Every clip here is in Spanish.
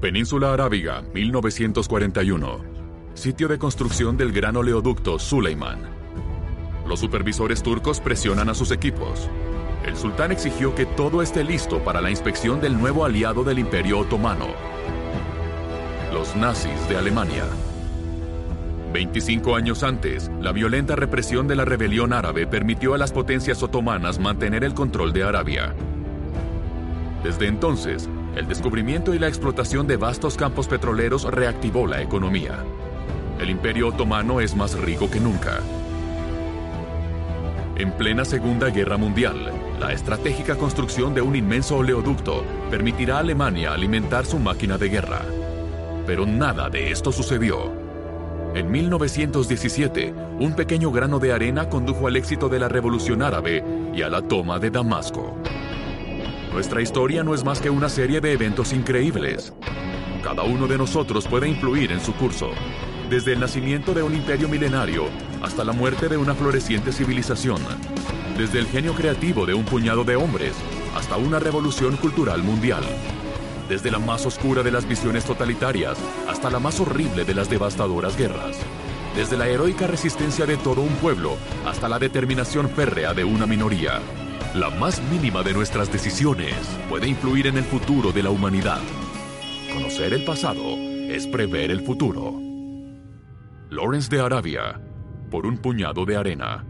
Península Arábiga, 1941. Sitio de construcción del gran oleoducto Suleiman. Los supervisores turcos presionan a sus equipos. El sultán exigió que todo esté listo para la inspección del nuevo aliado del Imperio Otomano, los nazis de Alemania. 25 años antes, la violenta represión de la rebelión árabe permitió a las potencias otomanas mantener el control de Arabia. Desde entonces, el descubrimiento y la explotación de vastos campos petroleros reactivó la economía. El imperio otomano es más rico que nunca. En plena Segunda Guerra Mundial, la estratégica construcción de un inmenso oleoducto permitirá a Alemania alimentar su máquina de guerra. Pero nada de esto sucedió. En 1917, un pequeño grano de arena condujo al éxito de la Revolución Árabe y a la toma de Damasco. Nuestra historia no es más que una serie de eventos increíbles. Cada uno de nosotros puede influir en su curso, desde el nacimiento de un imperio milenario hasta la muerte de una floreciente civilización, desde el genio creativo de un puñado de hombres hasta una revolución cultural mundial, desde la más oscura de las visiones totalitarias hasta la más horrible de las devastadoras guerras, desde la heroica resistencia de todo un pueblo hasta la determinación férrea de una minoría. La más mínima de nuestras decisiones puede influir en el futuro de la humanidad. Conocer el pasado es prever el futuro. Lawrence de Arabia, por un puñado de arena.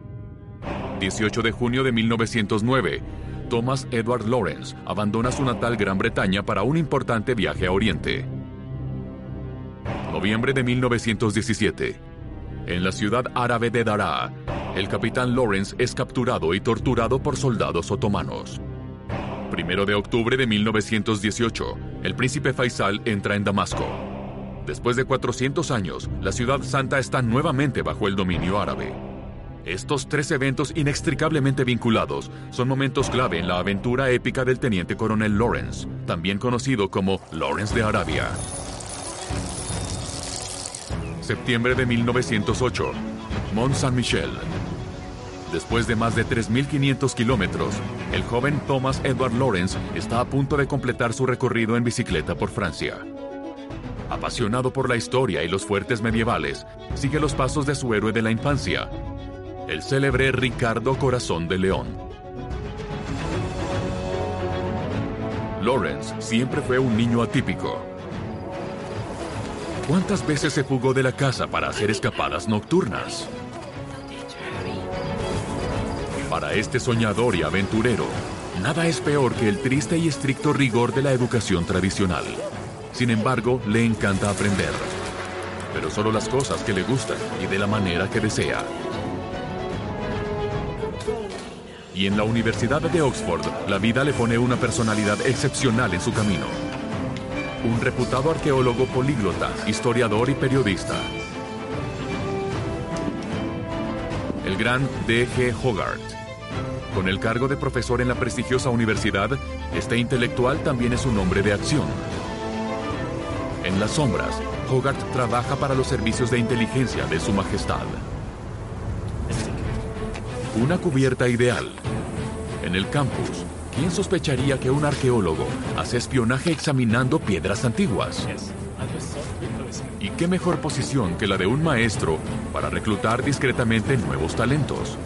18 de junio de 1909, Thomas Edward Lawrence abandona su natal Gran Bretaña para un importante viaje a Oriente. Noviembre de 1917. En la ciudad árabe de Daraa, el capitán Lawrence es capturado y torturado por soldados otomanos. Primero de octubre de 1918, el príncipe Faisal entra en Damasco. Después de 400 años, la ciudad santa está nuevamente bajo el dominio árabe. Estos tres eventos inextricablemente vinculados son momentos clave en la aventura épica del teniente coronel Lawrence, también conocido como Lawrence de Arabia. Septiembre de 1908, Mont Saint-Michel. Después de más de 3.500 kilómetros, el joven Thomas Edward Lawrence está a punto de completar su recorrido en bicicleta por Francia. Apasionado por la historia y los fuertes medievales, sigue los pasos de su héroe de la infancia, el célebre Ricardo Corazón de León. Lawrence siempre fue un niño atípico. ¿Cuántas veces se fugó de la casa para hacer escapadas nocturnas? Para este soñador y aventurero, nada es peor que el triste y estricto rigor de la educación tradicional. Sin embargo, le encanta aprender. Pero solo las cosas que le gustan y de la manera que desea. Y en la Universidad de Oxford, la vida le pone una personalidad excepcional en su camino. Un reputado arqueólogo políglota, historiador y periodista. El gran D.G. Hogarth. Con el cargo de profesor en la prestigiosa universidad, este intelectual también es un hombre de acción. En las sombras, Hogarth trabaja para los servicios de inteligencia de Su Majestad. Una cubierta ideal. En el campus, ¿quién sospecharía que un arqueólogo hace espionaje examinando piedras antiguas? ¿Y qué mejor posición que la de un maestro para reclutar discretamente nuevos talentos?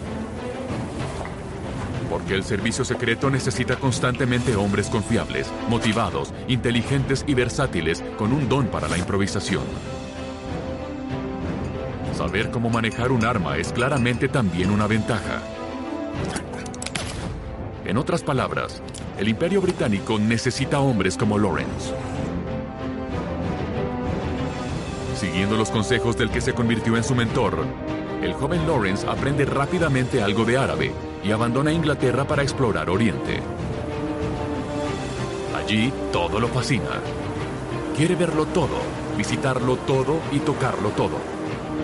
Porque el servicio secreto necesita constantemente hombres confiables, motivados, inteligentes y versátiles con un don para la improvisación. Saber cómo manejar un arma es claramente también una ventaja. En otras palabras, el imperio británico necesita hombres como Lawrence. Siguiendo los consejos del que se convirtió en su mentor, el joven Lawrence aprende rápidamente algo de árabe y abandona Inglaterra para explorar Oriente. Allí todo lo fascina. Quiere verlo todo, visitarlo todo y tocarlo todo.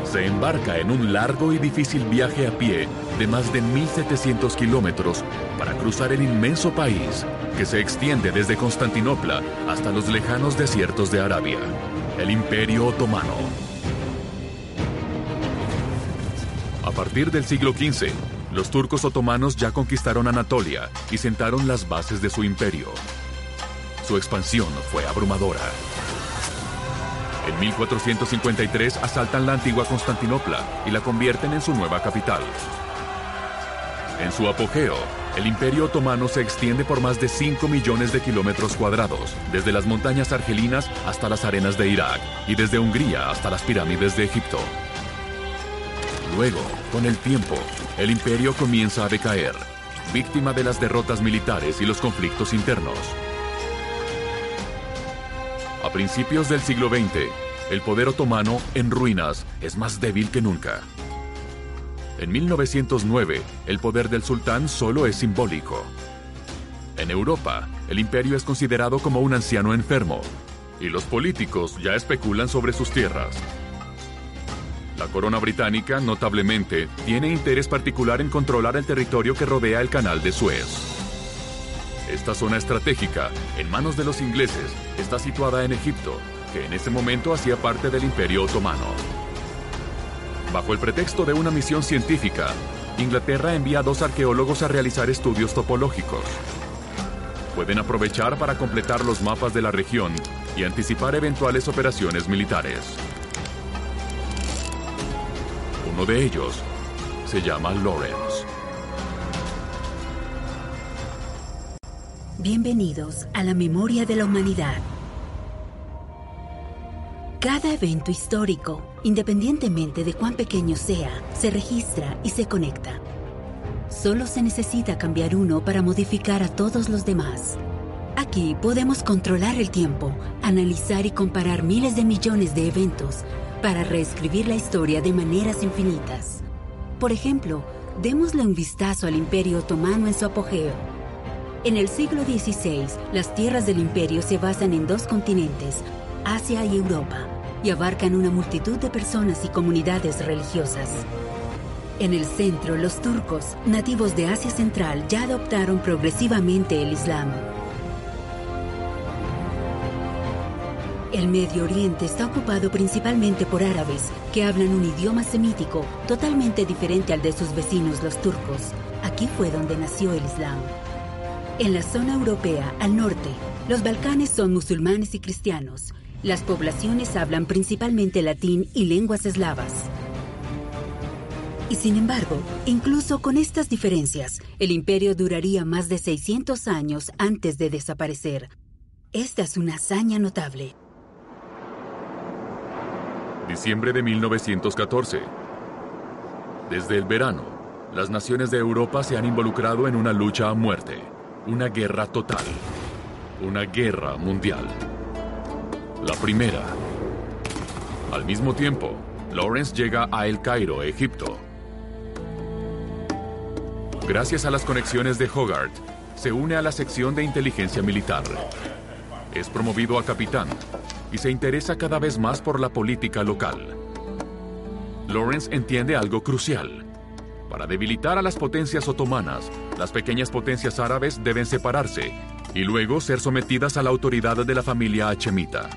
Se embarca en un largo y difícil viaje a pie de más de 1.700 kilómetros para cruzar el inmenso país que se extiende desde Constantinopla hasta los lejanos desiertos de Arabia, el Imperio Otomano. A partir del siglo XV, los turcos otomanos ya conquistaron Anatolia y sentaron las bases de su imperio. Su expansión fue abrumadora. En 1453 asaltan la antigua Constantinopla y la convierten en su nueva capital. En su apogeo, el imperio otomano se extiende por más de 5 millones de kilómetros cuadrados, desde las montañas argelinas hasta las arenas de Irak y desde Hungría hasta las pirámides de Egipto. Luego, con el tiempo, el imperio comienza a decaer, víctima de las derrotas militares y los conflictos internos. A principios del siglo XX, el poder otomano, en ruinas, es más débil que nunca. En 1909, el poder del sultán solo es simbólico. En Europa, el imperio es considerado como un anciano enfermo, y los políticos ya especulan sobre sus tierras. La corona británica, notablemente, tiene interés particular en controlar el territorio que rodea el canal de Suez. Esta zona estratégica, en manos de los ingleses, está situada en Egipto, que en ese momento hacía parte del Imperio Otomano. Bajo el pretexto de una misión científica, Inglaterra envía a dos arqueólogos a realizar estudios topológicos. Pueden aprovechar para completar los mapas de la región y anticipar eventuales operaciones militares. Uno de ellos se llama Lawrence. Bienvenidos a la memoria de la humanidad. Cada evento histórico, independientemente de cuán pequeño sea, se registra y se conecta. Solo se necesita cambiar uno para modificar a todos los demás. Aquí podemos controlar el tiempo, analizar y comparar miles de millones de eventos para reescribir la historia de maneras infinitas. Por ejemplo, démosle un vistazo al Imperio Otomano en su apogeo. En el siglo XVI, las tierras del imperio se basan en dos continentes, Asia y Europa, y abarcan una multitud de personas y comunidades religiosas. En el centro, los turcos, nativos de Asia Central, ya adoptaron progresivamente el Islam. El Medio Oriente está ocupado principalmente por árabes que hablan un idioma semítico totalmente diferente al de sus vecinos los turcos. Aquí fue donde nació el Islam. En la zona europea, al norte, los Balcanes son musulmanes y cristianos. Las poblaciones hablan principalmente latín y lenguas eslavas. Y sin embargo, incluso con estas diferencias, el imperio duraría más de 600 años antes de desaparecer. Esta es una hazaña notable. Diciembre de 1914. Desde el verano, las naciones de Europa se han involucrado en una lucha a muerte, una guerra total, una guerra mundial. La primera. Al mismo tiempo, Lawrence llega a El Cairo, Egipto. Gracias a las conexiones de Hogarth, se une a la sección de inteligencia militar. Es promovido a capitán y se interesa cada vez más por la política local. Lawrence entiende algo crucial. Para debilitar a las potencias otomanas, las pequeñas potencias árabes deben separarse y luego ser sometidas a la autoridad de la familia hachemita.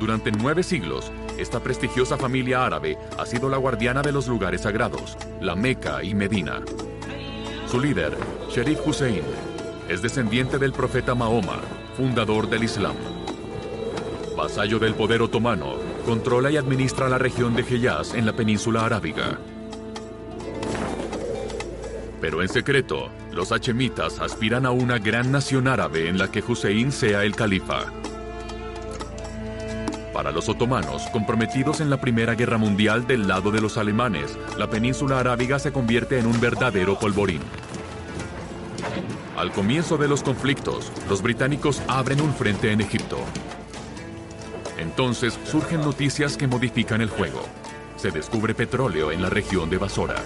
Durante nueve siglos, esta prestigiosa familia árabe ha sido la guardiana de los lugares sagrados, la Meca y Medina. Su líder, Sherif Hussein, es descendiente del profeta Mahoma, fundador del Islam. Vasallo del poder otomano, controla y administra la región de Hejaz en la península arábiga. Pero en secreto, los hachemitas aspiran a una gran nación árabe en la que Hussein sea el califa. Para los otomanos, comprometidos en la Primera Guerra Mundial del lado de los alemanes, la península arábiga se convierte en un verdadero polvorín. Al comienzo de los conflictos, los británicos abren un frente en Egipto. Entonces surgen noticias que modifican el juego. Se descubre petróleo en la región de Basora.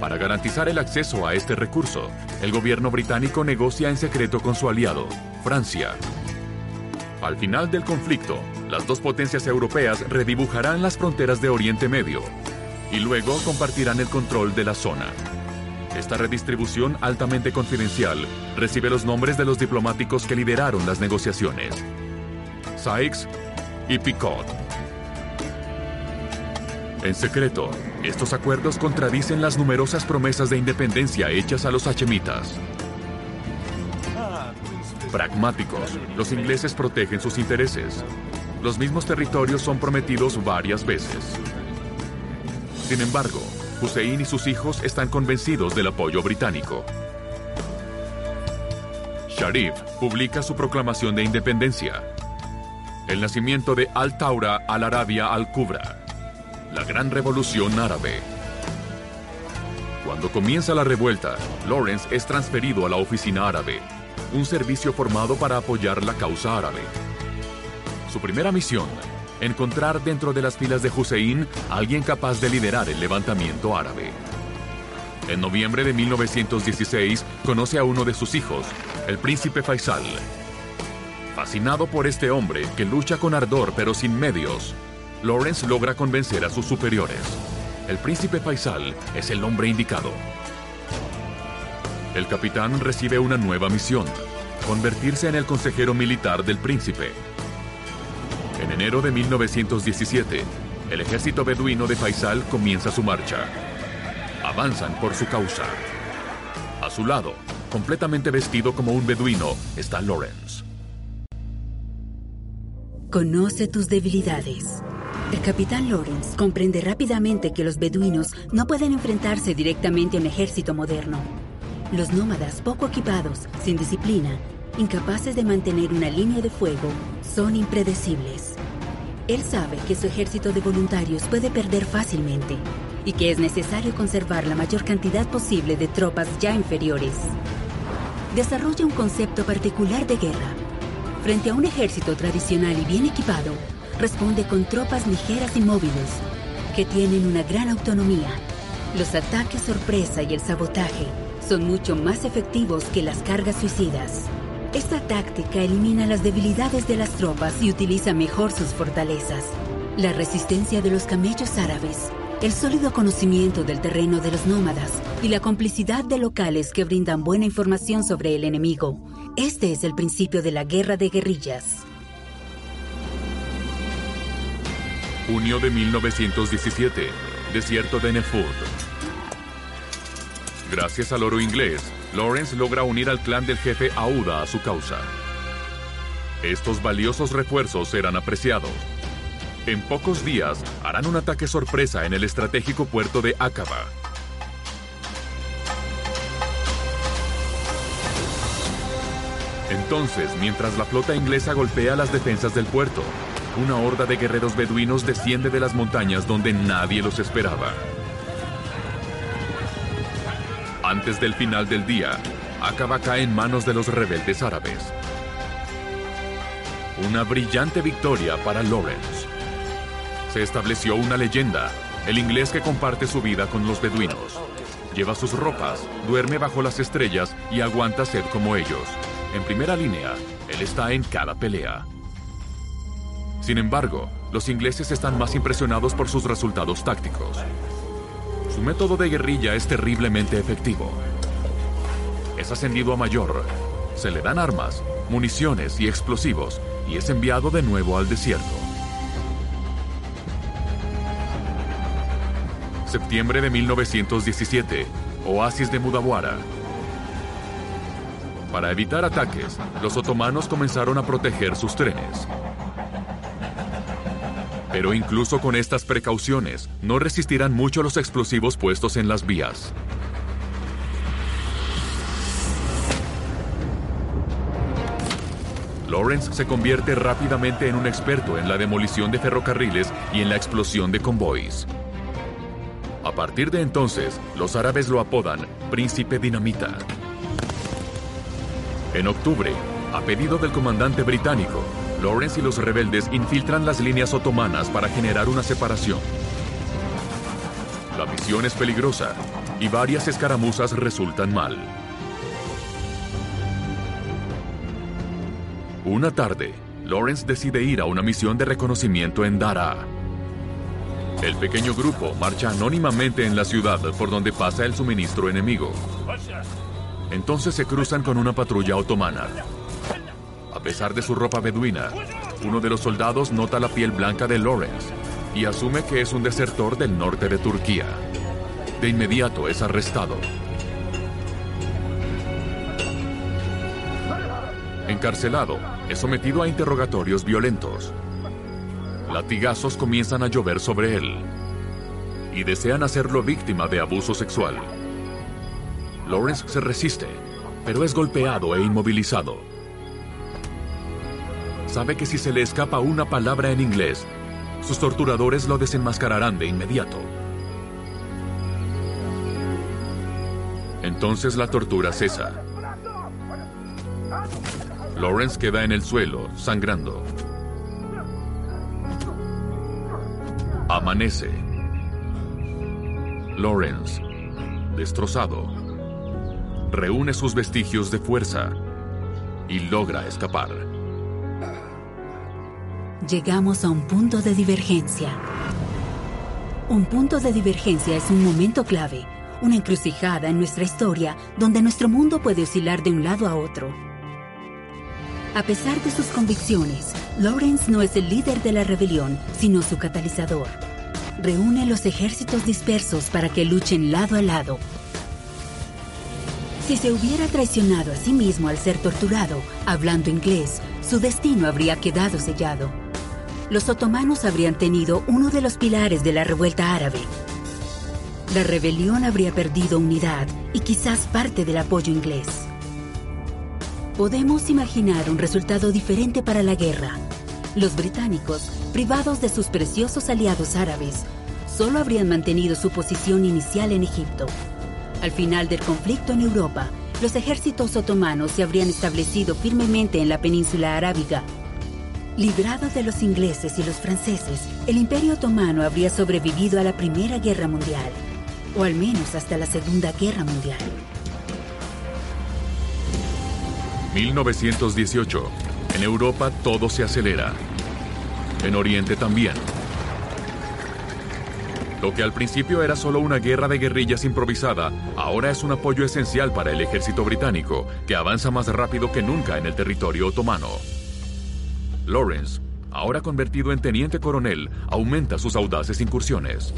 Para garantizar el acceso a este recurso, el gobierno británico negocia en secreto con su aliado, Francia. Al final del conflicto, las dos potencias europeas redibujarán las fronteras de Oriente Medio y luego compartirán el control de la zona. Esta redistribución altamente confidencial recibe los nombres de los diplomáticos que lideraron las negociaciones. Sykes y Picot. En secreto, estos acuerdos contradicen las numerosas promesas de independencia hechas a los hachemitas. Pragmáticos, los ingleses protegen sus intereses. Los mismos territorios son prometidos varias veces. Sin embargo, Hussein y sus hijos están convencidos del apoyo británico. Sharif publica su proclamación de independencia. El nacimiento de Al-Taura al-Arabia al-Kubra. La gran revolución árabe. Cuando comienza la revuelta, Lawrence es transferido a la oficina árabe, un servicio formado para apoyar la causa árabe. Su primera misión encontrar dentro de las filas de Hussein alguien capaz de liderar el levantamiento árabe. En noviembre de 1916 conoce a uno de sus hijos, el príncipe Faisal. Fascinado por este hombre que lucha con ardor pero sin medios, Lawrence logra convencer a sus superiores. El príncipe Faisal es el hombre indicado. El capitán recibe una nueva misión, convertirse en el consejero militar del príncipe. En enero de 1917, el ejército beduino de Faisal comienza su marcha. Avanzan por su causa. A su lado, completamente vestido como un beduino, está Lawrence. Conoce tus debilidades. El capitán Lawrence comprende rápidamente que los beduinos no pueden enfrentarse directamente a un ejército moderno. Los nómadas poco equipados, sin disciplina, incapaces de mantener una línea de fuego, son impredecibles. Él sabe que su ejército de voluntarios puede perder fácilmente y que es necesario conservar la mayor cantidad posible de tropas ya inferiores. Desarrolla un concepto particular de guerra. Frente a un ejército tradicional y bien equipado, responde con tropas ligeras y móviles, que tienen una gran autonomía. Los ataques sorpresa y el sabotaje son mucho más efectivos que las cargas suicidas. Esta táctica elimina las debilidades de las tropas y utiliza mejor sus fortalezas. La resistencia de los camellos árabes, el sólido conocimiento del terreno de los nómadas y la complicidad de locales que brindan buena información sobre el enemigo. Este es el principio de la guerra de guerrillas. Junio de 1917, desierto de Nefud. Gracias al oro inglés, Lawrence logra unir al clan del jefe Auda a su causa. Estos valiosos refuerzos serán apreciados. En pocos días harán un ataque sorpresa en el estratégico puerto de Aqaba. Entonces, mientras la flota inglesa golpea las defensas del puerto, una horda de guerreros beduinos desciende de las montañas donde nadie los esperaba. Antes del final del día, Aqaba cae en manos de los rebeldes árabes. Una brillante victoria para Lawrence. Se estableció una leyenda, el inglés que comparte su vida con los beduinos. Lleva sus ropas, duerme bajo las estrellas y aguanta sed como ellos. En primera línea, él está en cada pelea. Sin embargo, los ingleses están más impresionados por sus resultados tácticos. Su método de guerrilla es terriblemente efectivo. Es ascendido a mayor, se le dan armas, municiones y explosivos y es enviado de nuevo al desierto. Septiembre de 1917, Oasis de Mudawara. Para evitar ataques, los otomanos comenzaron a proteger sus trenes. Pero incluso con estas precauciones, no resistirán mucho los explosivos puestos en las vías. Lawrence se convierte rápidamente en un experto en la demolición de ferrocarriles y en la explosión de convoys. A partir de entonces, los árabes lo apodan Príncipe Dinamita. En octubre, a pedido del comandante británico, Lawrence y los rebeldes infiltran las líneas otomanas para generar una separación. La misión es peligrosa y varias escaramuzas resultan mal. Una tarde, Lawrence decide ir a una misión de reconocimiento en Daraa. El pequeño grupo marcha anónimamente en la ciudad por donde pasa el suministro enemigo. Entonces se cruzan con una patrulla otomana. A pesar de su ropa beduina, uno de los soldados nota la piel blanca de Lawrence y asume que es un desertor del norte de Turquía. De inmediato es arrestado. Encarcelado, es sometido a interrogatorios violentos. Latigazos comienzan a llover sobre él y desean hacerlo víctima de abuso sexual. Lawrence se resiste, pero es golpeado e inmovilizado. Sabe que si se le escapa una palabra en inglés, sus torturadores lo desenmascararán de inmediato. Entonces la tortura cesa. Lawrence queda en el suelo, sangrando. Amanece. Lawrence, destrozado, reúne sus vestigios de fuerza y logra escapar. Llegamos a un punto de divergencia. Un punto de divergencia es un momento clave, una encrucijada en nuestra historia donde nuestro mundo puede oscilar de un lado a otro. A pesar de sus convicciones, Lawrence no es el líder de la rebelión, sino su catalizador. Reúne los ejércitos dispersos para que luchen lado a lado. Si se hubiera traicionado a sí mismo al ser torturado, hablando inglés, su destino habría quedado sellado. Los otomanos habrían tenido uno de los pilares de la revuelta árabe. La rebelión habría perdido unidad y quizás parte del apoyo inglés. Podemos imaginar un resultado diferente para la guerra. Los británicos, privados de sus preciosos aliados árabes, solo habrían mantenido su posición inicial en Egipto. Al final del conflicto en Europa, los ejércitos otomanos se habrían establecido firmemente en la península arábiga. Librado de los ingleses y los franceses, el imperio otomano habría sobrevivido a la Primera Guerra Mundial, o al menos hasta la Segunda Guerra Mundial. 1918. En Europa todo se acelera. En Oriente también. Lo que al principio era solo una guerra de guerrillas improvisada, ahora es un apoyo esencial para el ejército británico, que avanza más rápido que nunca en el territorio otomano. Lawrence, ahora convertido en teniente coronel, aumenta sus audaces incursiones.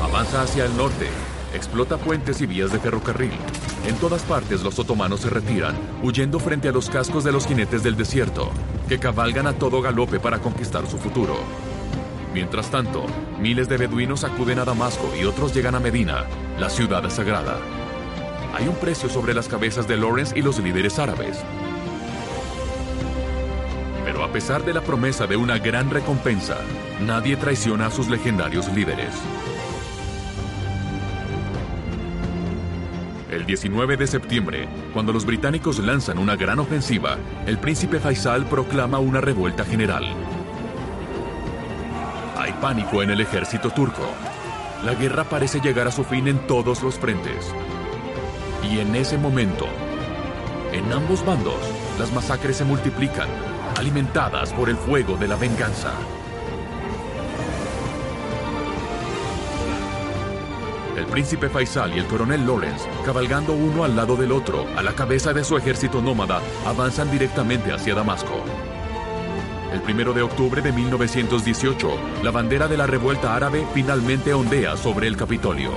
Avanza hacia el norte, explota puentes y vías de ferrocarril. En todas partes los otomanos se retiran, huyendo frente a los cascos de los jinetes del desierto, que cabalgan a todo galope para conquistar su futuro. Mientras tanto, miles de beduinos acuden a Damasco y otros llegan a Medina, la ciudad sagrada. Hay un precio sobre las cabezas de Lawrence y los líderes árabes. A pesar de la promesa de una gran recompensa, nadie traiciona a sus legendarios líderes. El 19 de septiembre, cuando los británicos lanzan una gran ofensiva, el príncipe Faisal proclama una revuelta general. Hay pánico en el ejército turco. La guerra parece llegar a su fin en todos los frentes. Y en ese momento, en ambos bandos, las masacres se multiplican, alimentadas por el fuego de la venganza. El príncipe Faisal y el coronel Lawrence, cabalgando uno al lado del otro, a la cabeza de su ejército nómada, avanzan directamente hacia Damasco. El primero de octubre de 1918, la bandera de la revuelta árabe finalmente ondea sobre el Capitolio.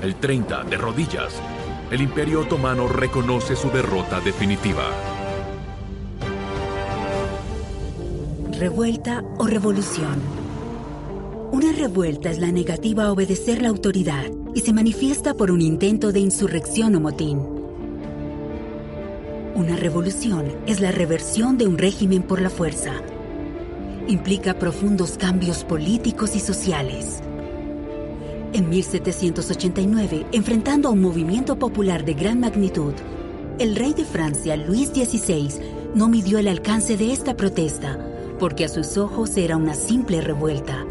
El 30, de rodillas, el Imperio Otomano reconoce su derrota definitiva. Revuelta o revolución. Una revuelta es la negativa a obedecer la autoridad y se manifiesta por un intento de insurrección o motín. Una revolución es la reversión de un régimen por la fuerza. Implica profundos cambios políticos y sociales. En 1789, enfrentando a un movimiento popular de gran magnitud, el rey de Francia, Luis XVI, no midió el alcance de esta protesta, porque a sus ojos era una simple revuelta.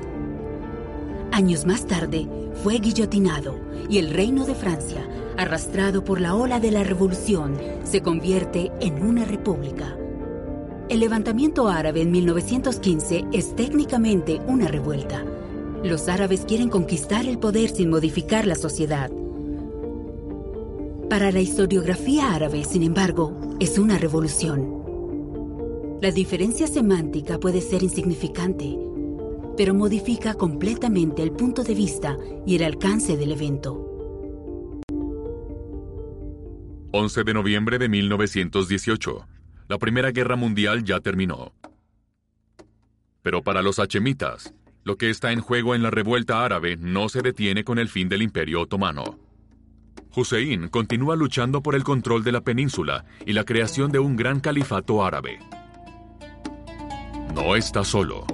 Años más tarde, fue guillotinado y el reino de Francia, arrastrado por la ola de la revolución, se convierte en una república. El levantamiento árabe en 1915 es técnicamente una revuelta. Los árabes quieren conquistar el poder sin modificar la sociedad. Para la historiografía árabe, sin embargo, es una revolución. La diferencia semántica puede ser insignificante, pero modifica completamente el punto de vista y el alcance del evento. 11 de noviembre de 1918 la Primera Guerra Mundial ya terminó. Pero para los hachemitas, lo que está en juego en la revuelta árabe no se detiene con el fin del Imperio Otomano. Hussein continúa luchando por el control de la península y la creación de un gran califato árabe. No está solo.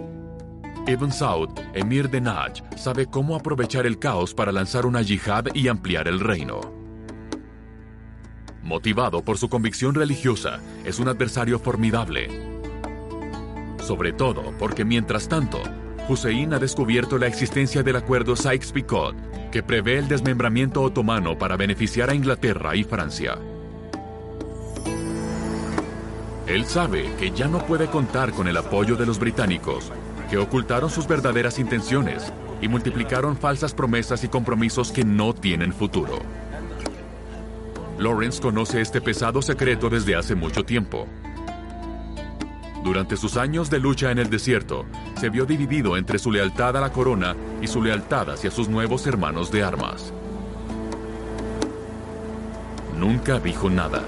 Ibn Saud, emir de Najd, sabe cómo aprovechar el caos para lanzar una yihad y ampliar el reino. Motivado por su convicción religiosa, es un adversario formidable. Sobre todo porque mientras tanto, Hussein ha descubierto la existencia del acuerdo Sykes-Picot, que prevé el desmembramiento otomano para beneficiar a Inglaterra y Francia. Él sabe que ya no puede contar con el apoyo de los británicos, que ocultaron sus verdaderas intenciones y multiplicaron falsas promesas y compromisos que no tienen futuro. Lawrence conoce este pesado secreto desde hace mucho tiempo. Durante sus años de lucha en el desierto, se vio dividido entre su lealtad a la corona y su lealtad hacia sus nuevos hermanos de armas. Nunca dijo nada.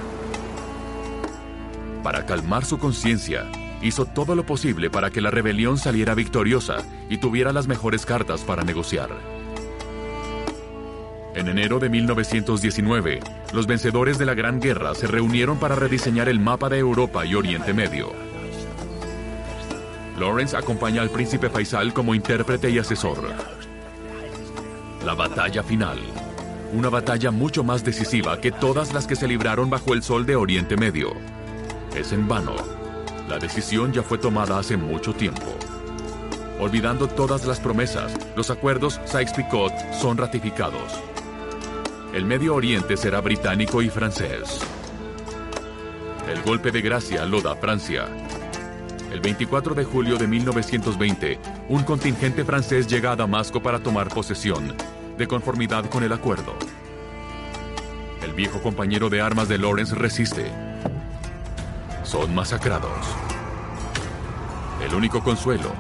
Para calmar su conciencia, hizo todo lo posible para que la rebelión saliera victoriosa y tuviera las mejores cartas para negociar. En enero de 1919, los vencedores de la Gran Guerra se reunieron para rediseñar el mapa de Europa y Oriente Medio. Lawrence acompaña al príncipe Faisal como intérprete y asesor. La batalla final. Una batalla mucho más decisiva que todas las que se libraron bajo el sol de Oriente Medio. Es en vano. La decisión ya fue tomada hace mucho tiempo. Olvidando todas las promesas, los acuerdos Sykes-Picot son ratificados el Medio Oriente será británico y francés. El golpe de gracia lo da Francia. El 24 de julio de 1920, un contingente francés llega a Damasco para tomar posesión, de conformidad con el acuerdo. El viejo compañero de armas de Lawrence resiste. Son masacrados. El único consuelo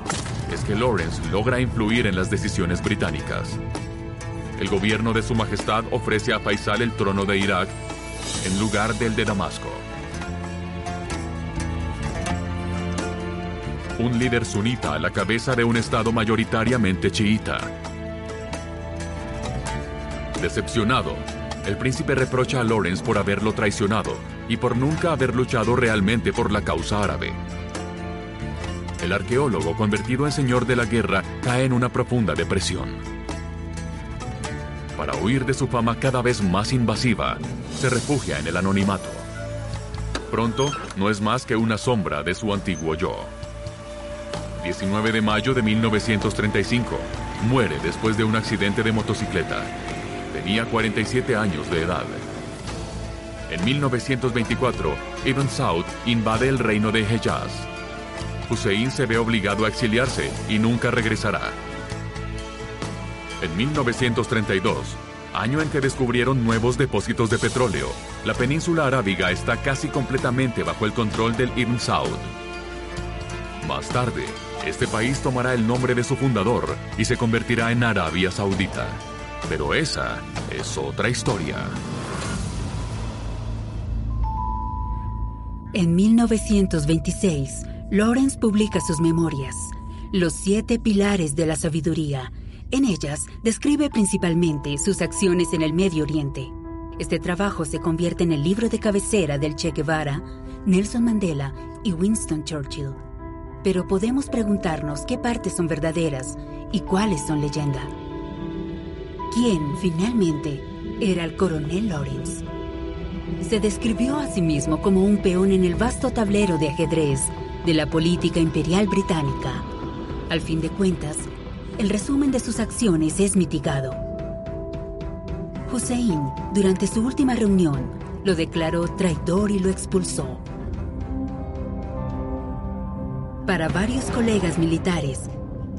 es que Lawrence logra influir en las decisiones británicas el gobierno de Su Majestad ofrece a Faisal el trono de Irak en lugar del de Damasco. Un líder sunita a la cabeza de un estado mayoritariamente chiita. Decepcionado, el príncipe reprocha a Lawrence por haberlo traicionado y por nunca haber luchado realmente por la causa árabe. El arqueólogo, convertido en señor de la guerra, cae en una profunda depresión para huir de su fama cada vez más invasiva, se refugia en el anonimato. Pronto no es más que una sombra de su antiguo yo. 19 de mayo de 1935, muere después de un accidente de motocicleta. Tenía 47 años de edad. En 1924, Ibn Saud invade el reino de Hejaz. Hussein se ve obligado a exiliarse y nunca regresará. En 1932, año en que descubrieron nuevos depósitos de petróleo, la península arábiga está casi completamente bajo el control del Ibn Saud. Más tarde, este país tomará el nombre de su fundador y se convertirá en Arabia Saudita. Pero esa es otra historia. En 1926, Lawrence publica sus memorias, Los siete pilares de la sabiduría, en ellas describe principalmente sus acciones en el Medio Oriente. Este trabajo se convierte en el libro de cabecera del Che Guevara, Nelson Mandela y Winston Churchill. Pero podemos preguntarnos qué partes son verdaderas y cuáles son leyenda. Quién, finalmente, era el coronel Lawrence. Se describió a sí mismo como un peón en el vasto tablero de ajedrez de la política imperial británica. Al fin de cuentas, el resumen de sus acciones es mitigado. Hussein, durante su última reunión, lo declaró traidor y lo expulsó. Para varios colegas militares,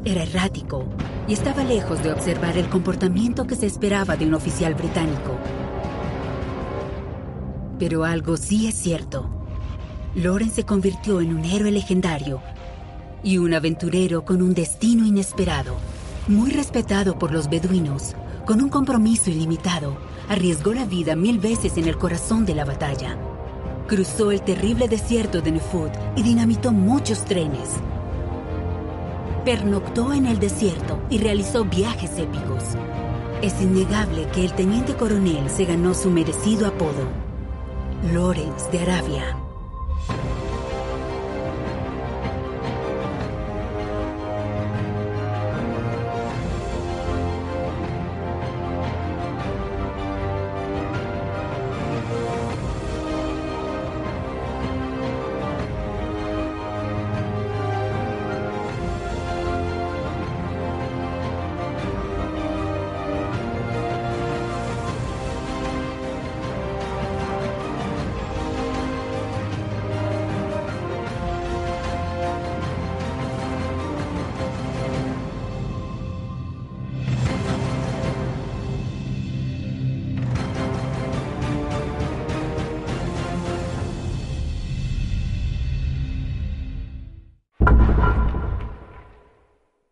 era errático y estaba lejos de observar el comportamiento que se esperaba de un oficial británico. Pero algo sí es cierto. Loren se convirtió en un héroe legendario y un aventurero con un destino inesperado. Muy respetado por los beduinos, con un compromiso ilimitado, arriesgó la vida mil veces en el corazón de la batalla. Cruzó el terrible desierto de Nefud y dinamitó muchos trenes. Pernoctó en el desierto y realizó viajes épicos. Es innegable que el teniente coronel se ganó su merecido apodo, Lorenz de Arabia.